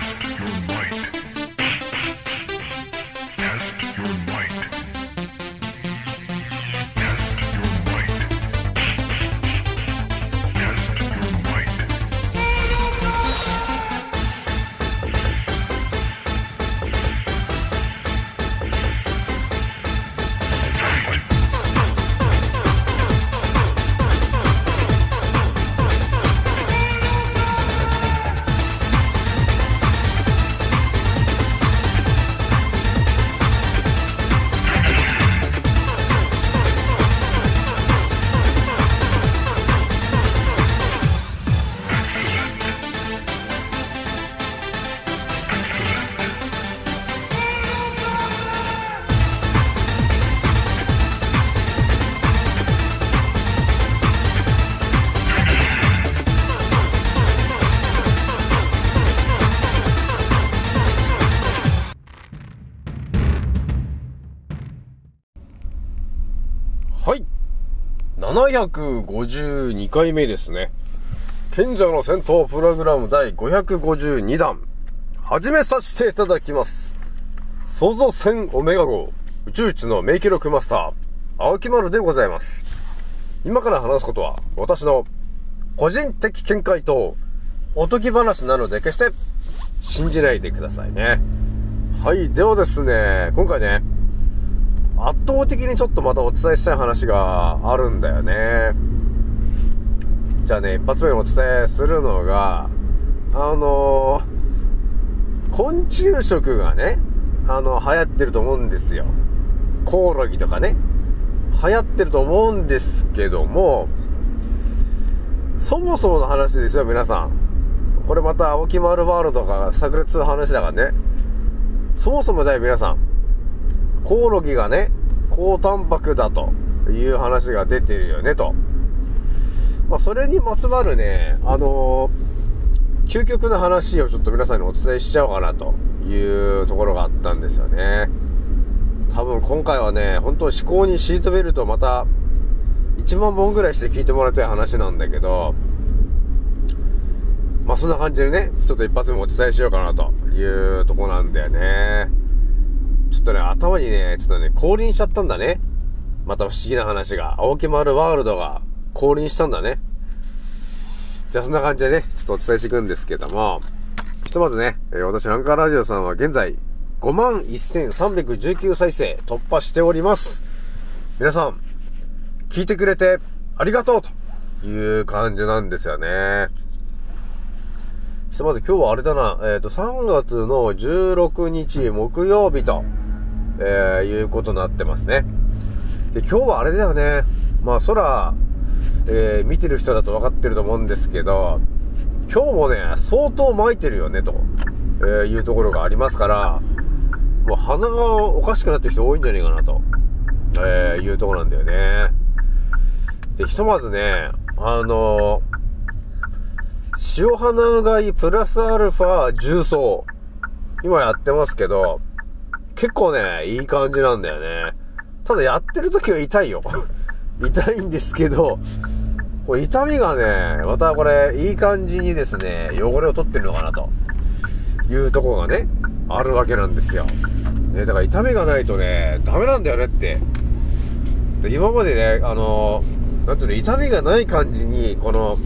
Test your might. 752回目ですね。賢者の戦闘プログラム第552弾、始めさせていただきます。創造戦オメガ号、宇宙一の名記録マスター、青木丸でございます。今から話すことは、私の個人的見解と、おとぎ話なので決して信じないでくださいね。はい、ではですね、今回ね、圧倒的にちょっとまたお伝えしたい話があるんだよね。じゃあね、一発目にお伝えするのが、あのー、昆虫食がね、あの、流行ってると思うんですよ。コオロギとかね。流行ってると思うんですけども、そもそもの話ですよ、皆さん。これまた、青木丸ワールドが炸裂の話だからね。そもそもだよ、皆さん。コオロギがね、高タンパクだという話が出てるよね、と。まあ、それにまつわるね、あのー、究極の話をちょっと皆さんにお伝えしちゃおうかなというところがあったんですよね。多分今回はね、本当思考にシートベルトまた1万本ぐらいして聞いてもらいたい話なんだけど、まあそんな感じでね、ちょっと一発目お伝えしようかなというとこなんだよね。ちょっとね、頭にね、ちょっとね、降臨しちゃったんだね。また不思議な話が。青木丸ワールドが降臨したんだね。じゃあそんな感じでね、ちょっとお伝えしていくんですけども、ひとまずね、え、私、アンカーラジオさんは現在、5万1319再生突破しております。皆さん、聞いてくれてありがとうという感じなんですよね。ひとまず今日はあれだな、えっ、ー、と、3月の16日木曜日と、えー、いうことになってますね。で、今日はあれだよね。まあ、空、えー、見てる人だと分かってると思うんですけど、今日もね、相当巻いてるよね、と、えー、いうところがありますから、もう鼻がおかしくなってる人多いんじゃねえかな、と、えー、いうとこなんだよね。で、ひとまずね、あのー、塩花うがいプラスアルファ重曹、今やってますけど、結構ね、いい感じなんだよね。ただやってる時は痛いよ。痛いんですけど、これ痛みがね、またこれ、いい感じにですね、汚れを取ってるのかなというとこがね、あるわけなんですよ。ね、だから痛みがないとね、ダメなんだよねって。で今までね、あのなんていうの、痛みがない感じに、この、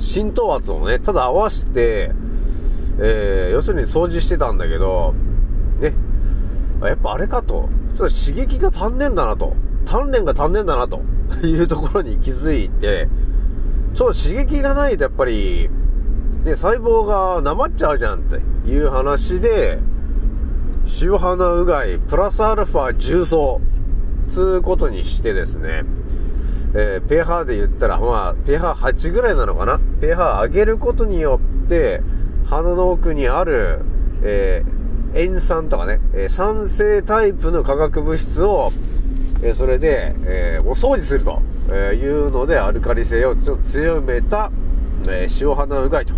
浸透圧をね、ただ合わせて、えー、要するに掃除してたんだけど、やっぱあれかと。ちょっと刺激が足んねえんだなと。鍛錬が足んねえんだなと。いうところに気づいて、ちょっと刺激がないとやっぱり、ね、細胞がなまっちゃうじゃんっていう話で、塩花うがい、プラスアルファ重曹、つうことにしてですね、えー、ペーハーで言ったら、まあ、ペーハー8ぐらいなのかな。ペーハー上げることによって、鼻の奥にある、えー塩酸とかね、え酸性タイプの化学物質を、えそれで、えお掃除するというので、アルカリ性をちょっと強めた、え塩花うがいと、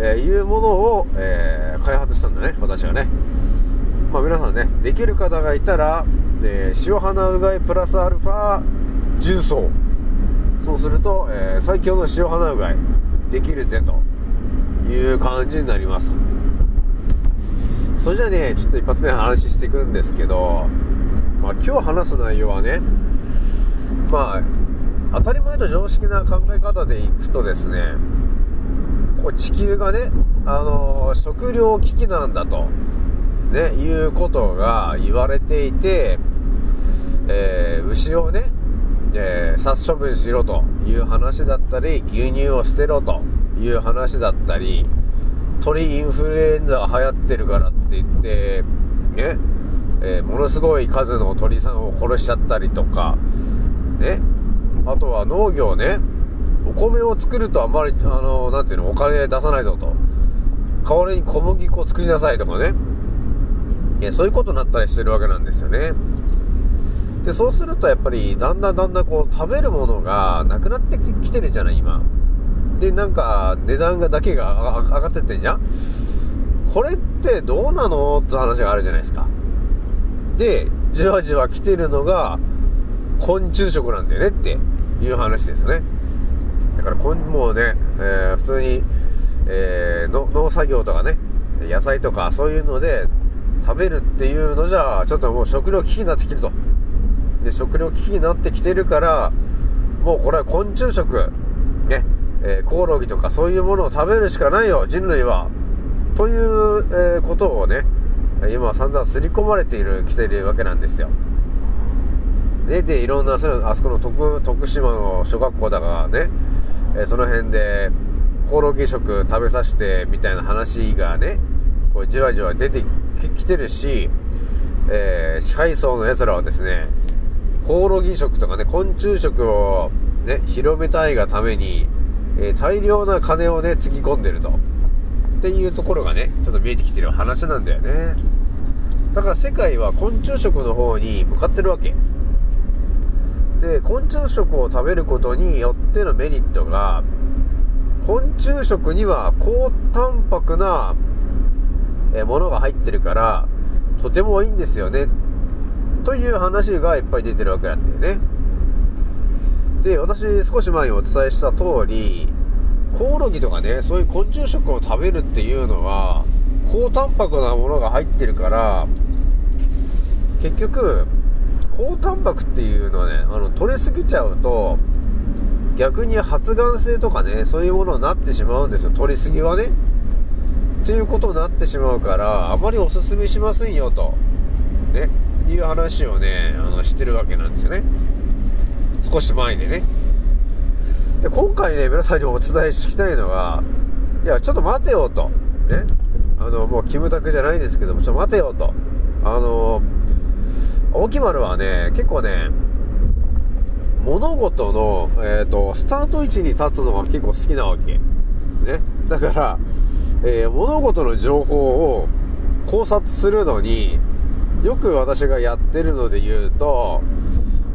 えいうものを、え開発したんだね、私はね。まあ皆さんね、できる方がいたら、え塩花うがいプラスアルファ重曹。そうすると、え最強の塩花うがいできるぜという感じになりますと。それじゃあね、ちょっと一発目話していくんですけど、まあ今日話す内容はね、まあ、当たり前と常識な考え方でいくとですね、こう地球がね、あのー、食糧危機なんだと、ね、いうことが言われていて、えー、牛をね、えー、殺処分しろという話だったり、牛乳を捨てろという話だったり、鳥インフルエンザが流行ってるからって言って、ね、えー、ものすごい数の鳥さんを殺しちゃったりとか、ね、あとは農業ね、お米を作るとあんまり、あの、なんていうの、お金出さないぞと。代わりに小麦粉を作りなさいとかね。いや、そういうことになったりしてるわけなんですよね。で、そうするとやっぱり、だんだんだんだんこう、食べるものがなくなってきてるじゃない、今。で、なんか、値段がだけが上がってってんじゃん？これってどうなの？って話があるじゃないですか。で、じわじわ来てるのが、昆虫食なんだよねっていう話ですよね。だからこん、もうね、えー、普通に、えー、農作業とかね、野菜とかそういうので食べるっていうのじゃ、ちょっともう食料危機になってきると。で、食料危機になってきてるから、もうこれは昆虫食、えー、コオロギとかそういうものを食べるしかないよ、人類は。という、え、ことをね、今散々刷り込まれている、来ているわけなんですよ。ね、で、いろんな、あそこの徳、徳島の小学校だからね、え、その辺で、コオロギ食食べさせて、みたいな話がね、こう、じわじわ出てきてるし、えー、支配層の奴らはですね、コオロギ食とかね、昆虫食をね、広めたいがために、えー、大量な金をね、つぎ込んでると。っていうところがね、ちょっと見えてきてる話なんだよね。だから世界は昆虫食の方に向かってるわけ。で昆虫食を食べることによってのメリットが昆虫食には高タンパクなものが入ってるからとてもいいんですよねという話がいっぱい出てるわけなんだよねで私少し前にお伝えした通りコオロギとかねそういう昆虫食を食べるっていうのは高タンパクなものが入ってるから結局高タンパクっていうのはね、あの、取れすぎちゃうと、逆に発がん性とかね、そういうものになってしまうんですよ。取りすぎはね。っていうことになってしまうから、あまりおすすめしませんよと。ね。いう話をね、あの、してるわけなんですよね。少し前でね。で、今回ね、皆さんにお伝えしきたいのが、いや、ちょっと待てよと。ね。あの、もう、キムタクじゃないですけども、ちょっと待てよと。あの大木丸はね、結構ね、物事の、えっ、ー、と、スタート位置に立つのが結構好きなわけ。ね。だから、えー、物事の情報を考察するのに、よく私がやってるので言うと、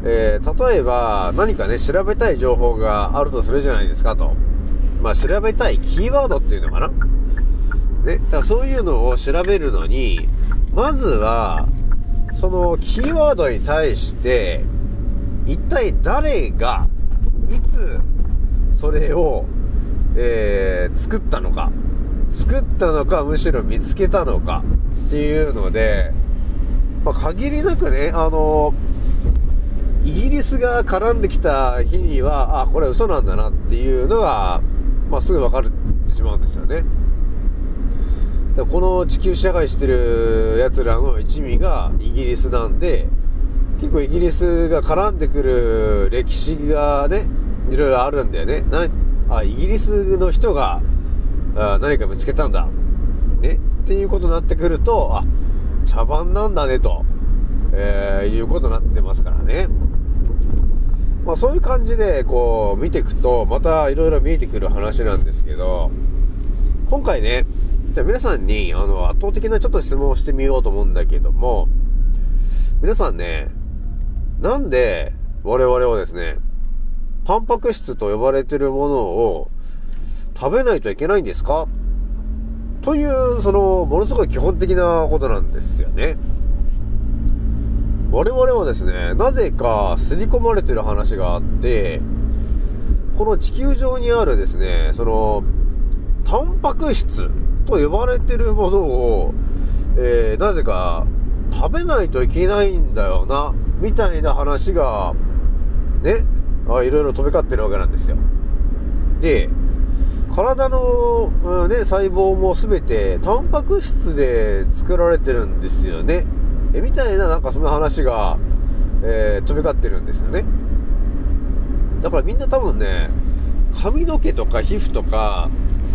えー、例えば何かね、調べたい情報があるとするじゃないですかと。まあ、調べたいキーワードっていうのかなね。だからそういうのを調べるのに、まずは、そのキーワードに対して、一体誰が、いつ、それを、えー、作ったのか。作ったのか、むしろ見つけたのか。っていうので、まあ、限りなくね、あの、イギリスが絡んできた日には、あ、これ嘘なんだなっていうのが、まあ、すぐ分かってしまうんですよね。だこの地球支配してる奴らの一味がイギリスなんで、結構イギリスが絡んでくる歴史がね、いろいろあるんだよね。な、あ、イギリスの人が、あ何か見つけたんだ。ね。っていうことになってくると、あ、茶番なんだね、と、えー、いうことになってますからね。まあそういう感じで、こう、見ていくと、またいろいろ見えてくる話なんですけど、今回ね、じゃあ皆さんに、あの、圧倒的なちょっと質問をしてみようと思うんだけども、皆さんね、なんで我々はですね、タンパク質と呼ばれてるものを食べないといけないんですか？という、その、ものすごい基本的なことなんですよね。我々はですね、なぜか刷り込まれてる話があって、この地球上にあるですね、その、タンパク質と呼ばれてるものを、えー、なぜか食べないといけないんだよな、みたいな話が、ね、あいろいろ飛び交ってるわけなんですよ。で、体の、うん、ね、細胞も全てタンパク質で作られてるんですよね。え、みたいななんかその話が、えー、飛び交ってるんですよね。だからみんな多分ね、髪の毛とか皮膚とか、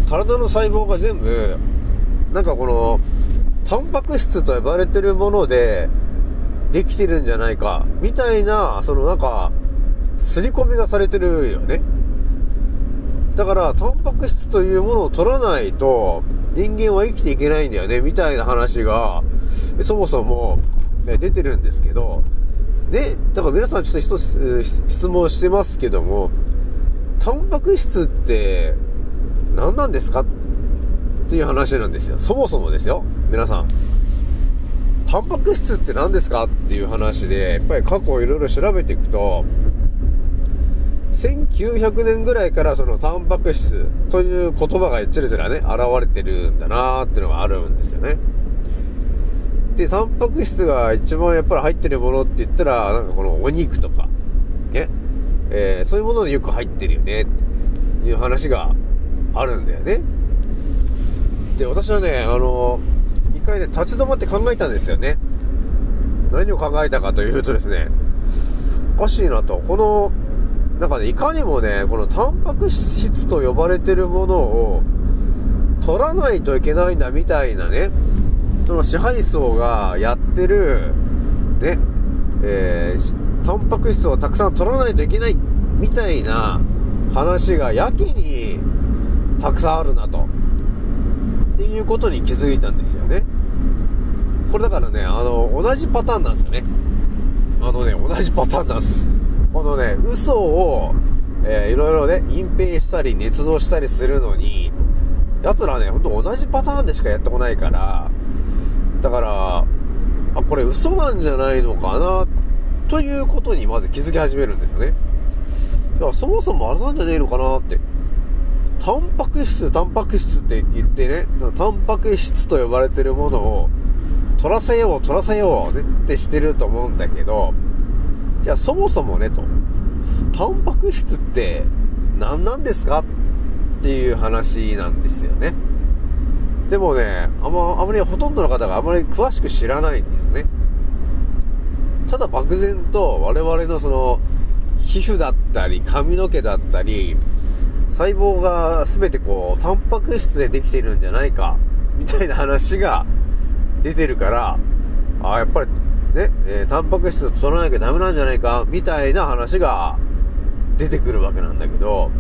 体の細胞が全部、なんかこの、タンパク質と呼ばれてるもので、できてるんじゃないか、みたいな、そのなんか、刷り込みがされてるよね。だから、タンパク質というものを取らないと、人間は生きていけないんだよね、みたいな話が、そもそも、出てるんですけど、ね、だから皆さんちょっと一つ質問してますけども、タンパク質って何なんですかっていう話なんですよ。そもそもですよ、皆さん。タンパク質って何ですかっていう話で、やっぱり過去をいろいろ調べていくと、1900年ぐらいからそのタンパク質という言葉がちらちらね、現れてるんだなーっていうのがあるんですよね。で、タンパク質が一番やっぱり入ってるものって言ったら、なんかこのお肉とか、ね、えー、そういうものでよく入ってるよね、っていう話があるんだよね。で、私はね、あの、一回ね、立ち止まって考えたんですよね。何を考えたかというとですね、おかしいなと。この、なんかね、いかにもね、このタンパク質と呼ばれてるものを取らないといけないんだみたいなね、その支配層がやってる、ね、えー、タンパク質をたくさん取らないといけないみたいな話がやけにたくさんあるなと。っていうことに気づいたんですよね。これだからね、あの、同じパターンなんですよね。あのね、同じパターンなんです。このね、嘘を、えー、いろいろね、隠蔽したり、捏造したりするのに、奴らね、ほんと同じパターンでしかやってこないから、だから、あ、これ嘘なんじゃないのかな、ということにまず気づき始めるんですよね。じゃあそもそもあれなんじゃねえのかなって。タンパク質、タンパク質って言ってね、タンパク質と呼ばれてるものを取らせよう、取らせよう、ね、ってしてると思うんだけど、じゃあそもそもねと、タンパク質って何なんですかっていう話なんですよね。でもね、あんま、あまりほとんどの方があまり詳しく知らないんですよね。ただ漠然と我々のその、皮膚だったり、髪の毛だったり、細胞が全てこう、タンパク質でできてるんじゃないか、みたいな話が出てるから、ああ、やっぱりね、えー、タンパク質取らなきゃダメなんじゃないか、みたいな話が出てくるわけなんだけど、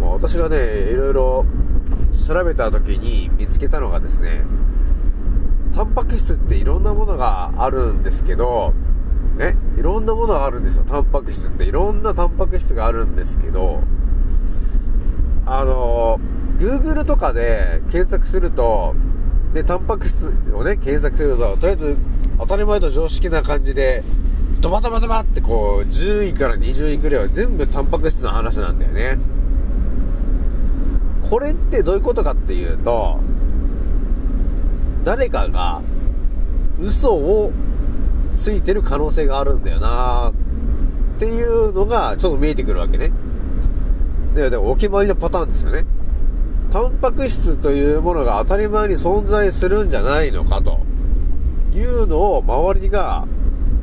まあ、私がね、いろいろ調べた時に見つけたのがですね、タンパク質っていろんなものがあるんですけど、ね、いろんなものがあるんですよ、タンパク質って。いろんなタンパク質があるんですけど、あの、Google とかで検索すると、で、タンパク質をね、検索すると、とりあえず当たり前と常識な感じで、ドバドバドバってこう、10位から20位くらいは全部タンパク質の話なんだよね。これってどういうことかっていうと、誰かが嘘をついてる可能性があるんだよなっていうのがちょっと見えてくるわけね。で、でお決まりのパターンですよね。タンパク質というものが当たり前に存在するんじゃないのかと。いうのを周りが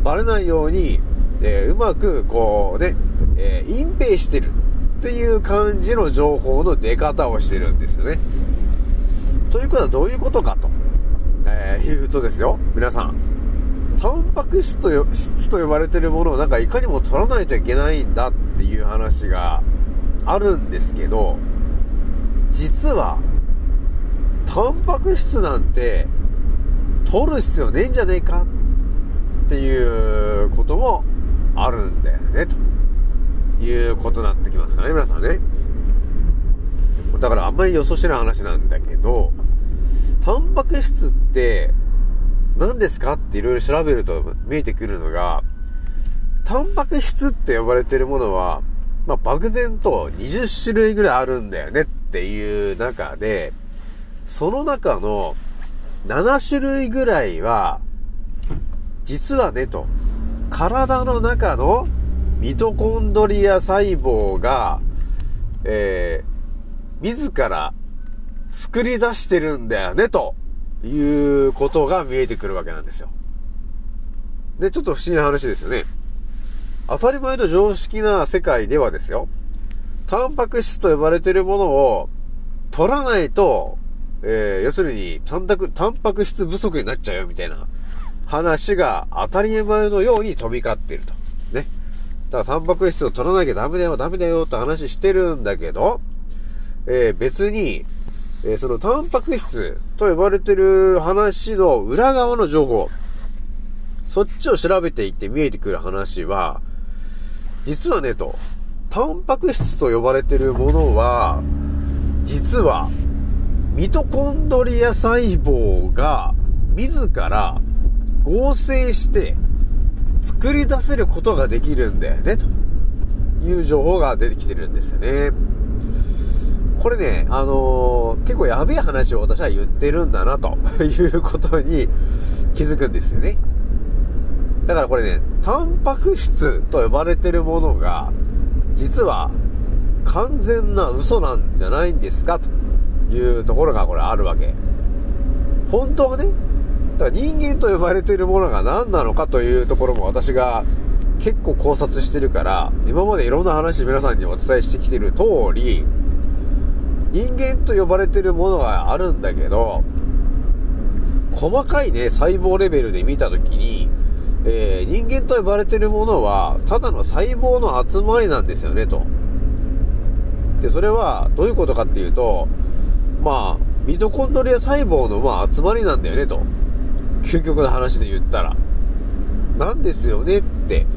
バレないように、えー、うまくこうね、えー、隠蔽してるっていう感じの情報の出方をしてるんですよね。ということはどういうことかと、えー、言うとですよ、皆さん。タンパク質と質と呼ばれてるものをなんかいかにも取らないといけないんだっていう話があるんですけど、実は、タンパク質なんて取る必要ねえんじゃねえかっていうこともあるんだよね、ということになってきますからね、皆さんね。だからあんまり予想してない話なんだけど、タンパク質って何ですかっていろいろ調べると見えてくるのが、タンパク質って呼ばれてるものは、まあ、漠然と20種類ぐらいあるんだよねっていう中で、その中の7種類ぐらいは、実はね、と、体の中のミトコンドリア細胞が、えー、自ら作り出してるんだよね、ということが見えてくるわけなんですよ。で、ちょっと不思議な話ですよね。当たり前と常識な世界ではですよ、タンパク質と呼ばれてるものを取らないと、えー、要するに、タンパク、タンパク質不足になっちゃうよ、みたいな話が当たり前のように飛び交ってると。ね。だからタンパク質を取らなきゃダメだよ、ダメだよって話してるんだけど、えー、別に、えー、そのタンパク質と呼ばれてる話の裏側の情報、そっちを調べていって見えてくる話は、実はね、と、タンパク質と呼ばれてるものは、実は、ミトコンドリア細胞が自ら合成して作り出せることができるんだよね、という情報が出てきてるんですよね。これね、あのー、結構やべえ話を私は言ってるんだな、ということに気づくんですよね。だからこれね、タンパク質と呼ばれてるものが、実は完全な嘘なんじゃないんですかというところがこれあるわけ。本当はね、だから人間と呼ばれているものが何なのかというところも私が結構考察してるから、今までいろんな話皆さんにお伝えしてきてる通り、人間と呼ばれてるものがあるんだけど、細かいね、細胞レベルで見たときに、えー、人間と呼ばれてるものは、ただの細胞の集まりなんですよね、と。で、それはどういうことかっていうと、まあ、ミトコンドリア細胞のまあ集まりなんだよねと。究極の話で言ったら。なんですよねって、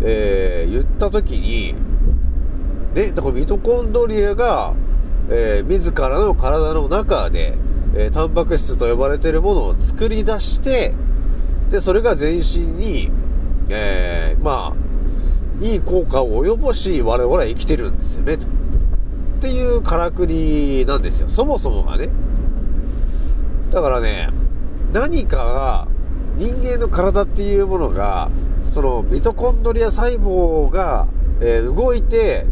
えー、言った時に、ね、だからミトコンドリアが、えー、自らの体の中で、えー、タンパク質と呼ばれてるものを作り出して、で、それが全身に、えー、まあ、いい効果を及ぼし、我々は生きてるんですよね、と。っていうからくりなんですよ。そもそもがね。だからね、何かが、人間の体っていうものが、そのミトコンドリア細胞が、えー、動いて、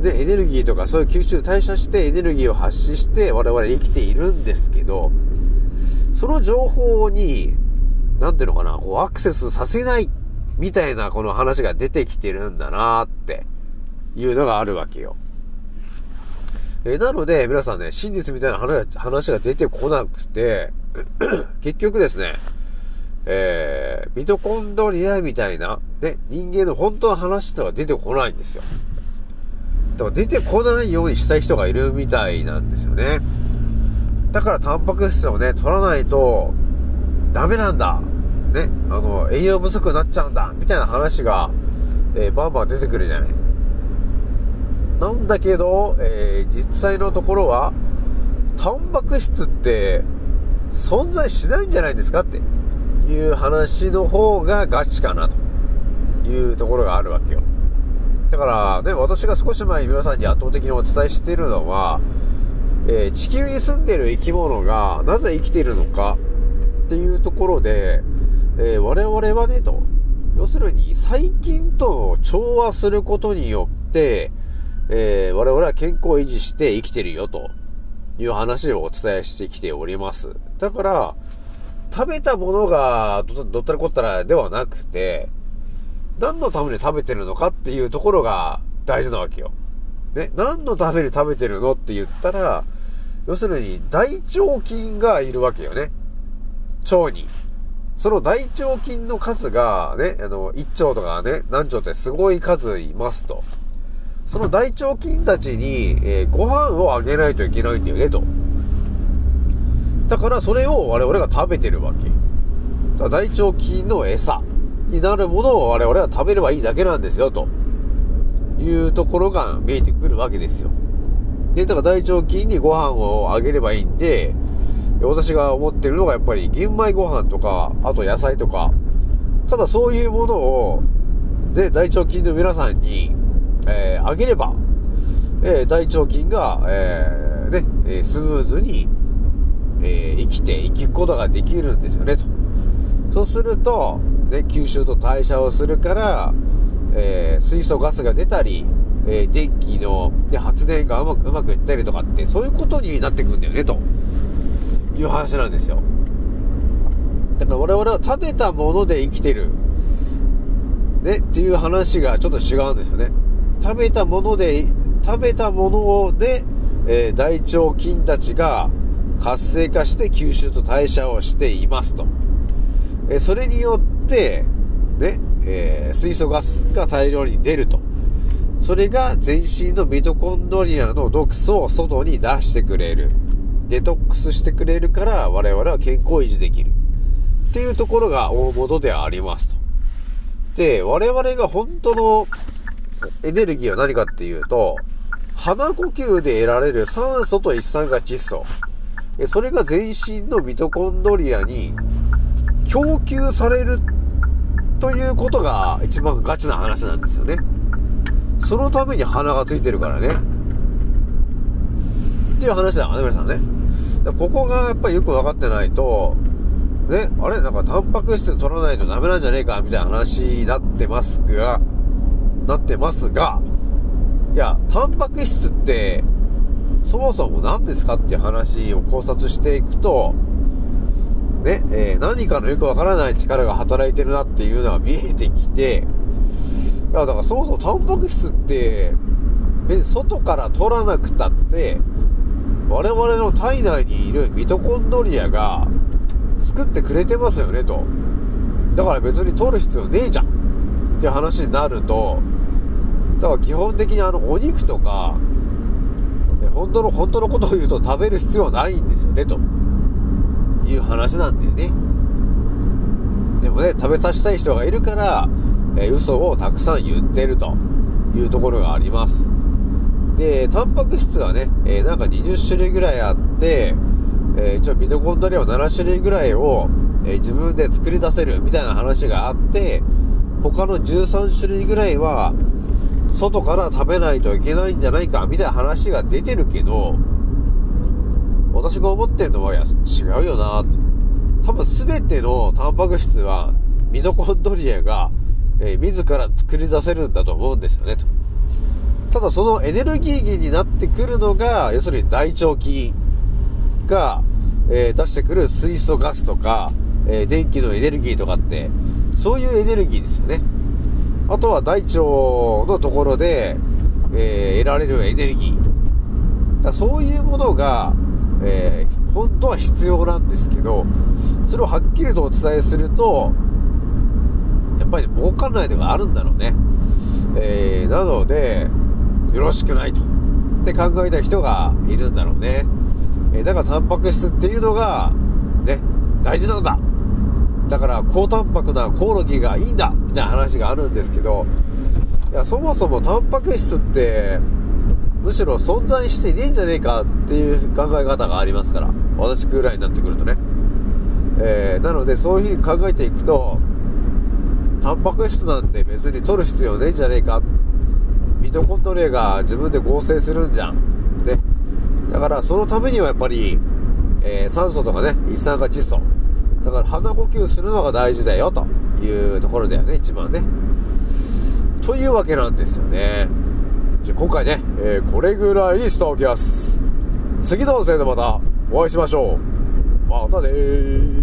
で、エネルギーとかそういう吸収代謝してエネルギーを発しして我々生きているんですけど、その情報に、なんていうのかな、こうアクセスさせないみたいなこの話が出てきてるんだなっていうのがあるわけよ。えなので、皆さんね、真実みたいな話が出てこなくて、結局ですね、えー、ミトコンドリアみたいな、ね、人間の本当の話ってのが出てこないんですよ。だから出てこないようにしたい人がいるみたいなんですよね。だからタンパク質をね、取らないとダメなんだ。ね、あの、栄養不足になっちゃうんだ。みたいな話が、えー、バンバン出てくるじゃない。なんだけど、えー、実際のところは、タンパク質って存在しないんじゃないですかっていう話の方がガチかなというところがあるわけよ。だからね、私が少し前に皆さんに圧倒的にお伝えしているのは、えー、地球に住んでる生き物がなぜ生きているのかっていうところで、えー、我々はねと、要するに細菌と調和することによって、えー、我々は健康を維持して生きてるよという話をお伝えしてきております。だから、食べたものがどったらこったらではなくて、何のために食べてるのかっていうところが大事なわけよ。ね、何のために食べてるのって言ったら、要するに大腸菌がいるわけよね。腸に。その大腸菌の数がね、あの、1腸とかね、何腸ってすごい数いますと。その大腸菌たちに、えー、ご飯をあげないといけないんだよね、と。だからそれを我々が食べてるわけ。だ大腸菌の餌になるものを我々は食べればいいだけなんですよ、というところが見えてくるわけですよ。で、だから大腸菌にご飯をあげればいいんで、私が思ってるのがやっぱり玄米ご飯とか、あと野菜とか、ただそういうものを、で、大腸菌の皆さんにえー、上げれば、えー、大腸菌が、えー、ね、スムーズにえー、生きていくことができるんですよね、と。そうすると、ね、吸収と代謝をするから、えー、水素ガスが出たり、えー、電気の、ね、発電がうまく、うまくいったりとかって、そういうことになってくんだよね、という話なんですよ。だから我々は食べたもので生きてる。ね、っていう話がちょっと違うんですよね。食べたもので、食べたもので、えー、大腸菌たちが活性化して吸収と代謝をしていますと。え、それによって、ね、えー、水素ガスが大量に出ると。それが全身のミトコンドリアの毒素を外に出してくれる。デトックスしてくれるから我々は健康維持できる。っていうところが大元でありますと。で、我々が本当のエネルギーは何かっていうと、鼻呼吸で得られる酸素と一酸化窒素。それが全身のミトコンドリアに供給されるということが一番ガチな話なんですよね。そのために鼻がついてるからね。っていう話だ、ね、皆さんね。ここがやっぱりよく分かってないと、ね、あれ？なんかタンパク質取らないとダメなんじゃねえか？みたいな話になってますが、なってますが、いや、タンパク質って、そもそも何ですかっていう話を考察していくと、ね、えー、何かのよくわからない力が働いてるなっていうのが見えてきて、いや、だからそもそもタンパク質って、別に外から取らなくたって、我々の体内にいるミトコンドリアが作ってくれてますよねと。だから別に取る必要ねえじゃんって話になると、だから基本的にあのお肉とか、本当の、本当のことを言うと食べる必要ないんですよねという話なんだよね。でもね、食べさせたい人がいるから、えー、嘘をたくさん言ってるというところがあります。で、タンパク質はね、えー、なんか20種類ぐらいあって、えー、一応ミトコンドリアは7種類ぐらいを、えー、自分で作り出せるみたいな話があって、他の13種類ぐらいは、外から食べないといけないんじゃないかみたいな話が出てるけど、私が思ってんのは、いや、違うよなって。多分全てのタンパク質は、ミトコンドリアがえー、自ら作り出せるんだと思うんですよね、と。ただそのエネルギー源になってくるのが、要するに大腸菌が、えー、出してくる水素ガスとか、えー、電気のエネルギーとかって、そういうエネルギーですよね。あとは大腸のところで、えー、得られるエネルギー。だそういうものが、えー、本当は必要なんですけど、それをはっきりとお伝えすると、やっぱり儲かんないとかあるんだろうね。えー、なので、よろしくないと。って考えた人がいるんだろうね。え、だからタンパク質っていうのが、ね、大事なんだ。だから高タンパクなコオロギがいいんだみたいな話があるんですけど、いや、そもそもタンパク質って、むしろ存在していねえんじゃねえかっていう考え方がありますから。私ぐらいになってくるとね。えー、なのでそういう風に考えていくと、タンパク質なんて別に取る必要ねえんじゃねえか。ミトコンドリアが自分で合成するんじゃん。ね。だからそのためにはやっぱり、えー、酸素とかね、一酸化窒素。だから鼻呼吸するのが大事だよというところだよね、一番ね。というわけなんですよね。じゃあ今回ね、えー、これぐらいにしておきます。次の音声でまたお会いしましょう。またねー。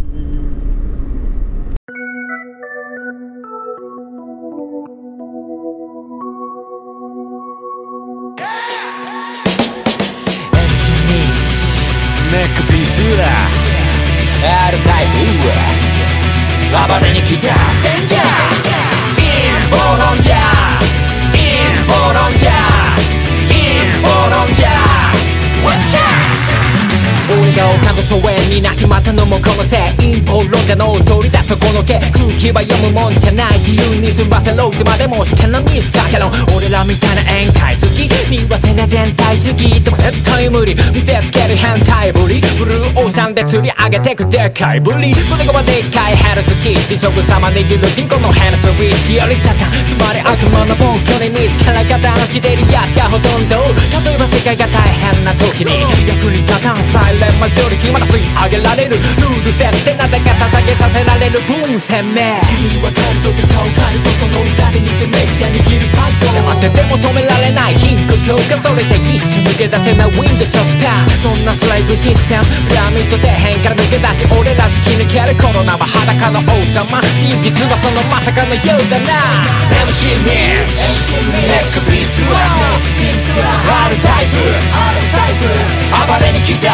R タイプ？暴れに来たデンジャーインボロンジャーインボロンジャー俺が丘の疎遠になっちまったのもこのせい陰謀論者の取り出すこの毛空気は読むもんじゃない自由に済ませろいつまでも危険なミスかけろ俺らみたいな宴会好き見わせな全体主義でも絶対無理見せつける変態ぶりブルーオーシャンで釣り上げてくでかいぶり胸がでっかいヘルツキー。地食様握る人口のヘルスウィッチよりサタンつまり悪魔の暴挙に見つから方のしてるやつがほとんど。例えば世界が大変な時に。役に立たんサイレンマジョリティまだ吸い上げられるルール設定なぜか捧げさせられる分鮮明君にわかるとか顔変えとその裏で偽メディア握るファイト黙ってても止められない貧困強化それじゃ一瞬抜け出せないウィンドショッターそんなスライブシステムピラミッド底辺から抜け出し俺ら突き抜けるコロナは裸の王様真実はそのまさかのようだな MC ミックネックピースは R タイプ暴れに来た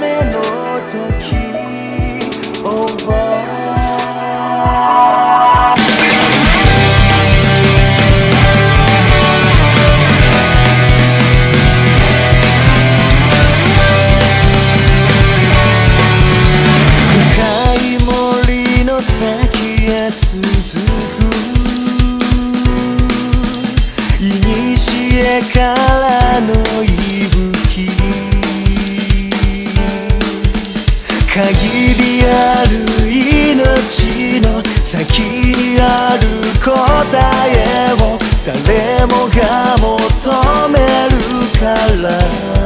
目ある答えを誰もが求めるから。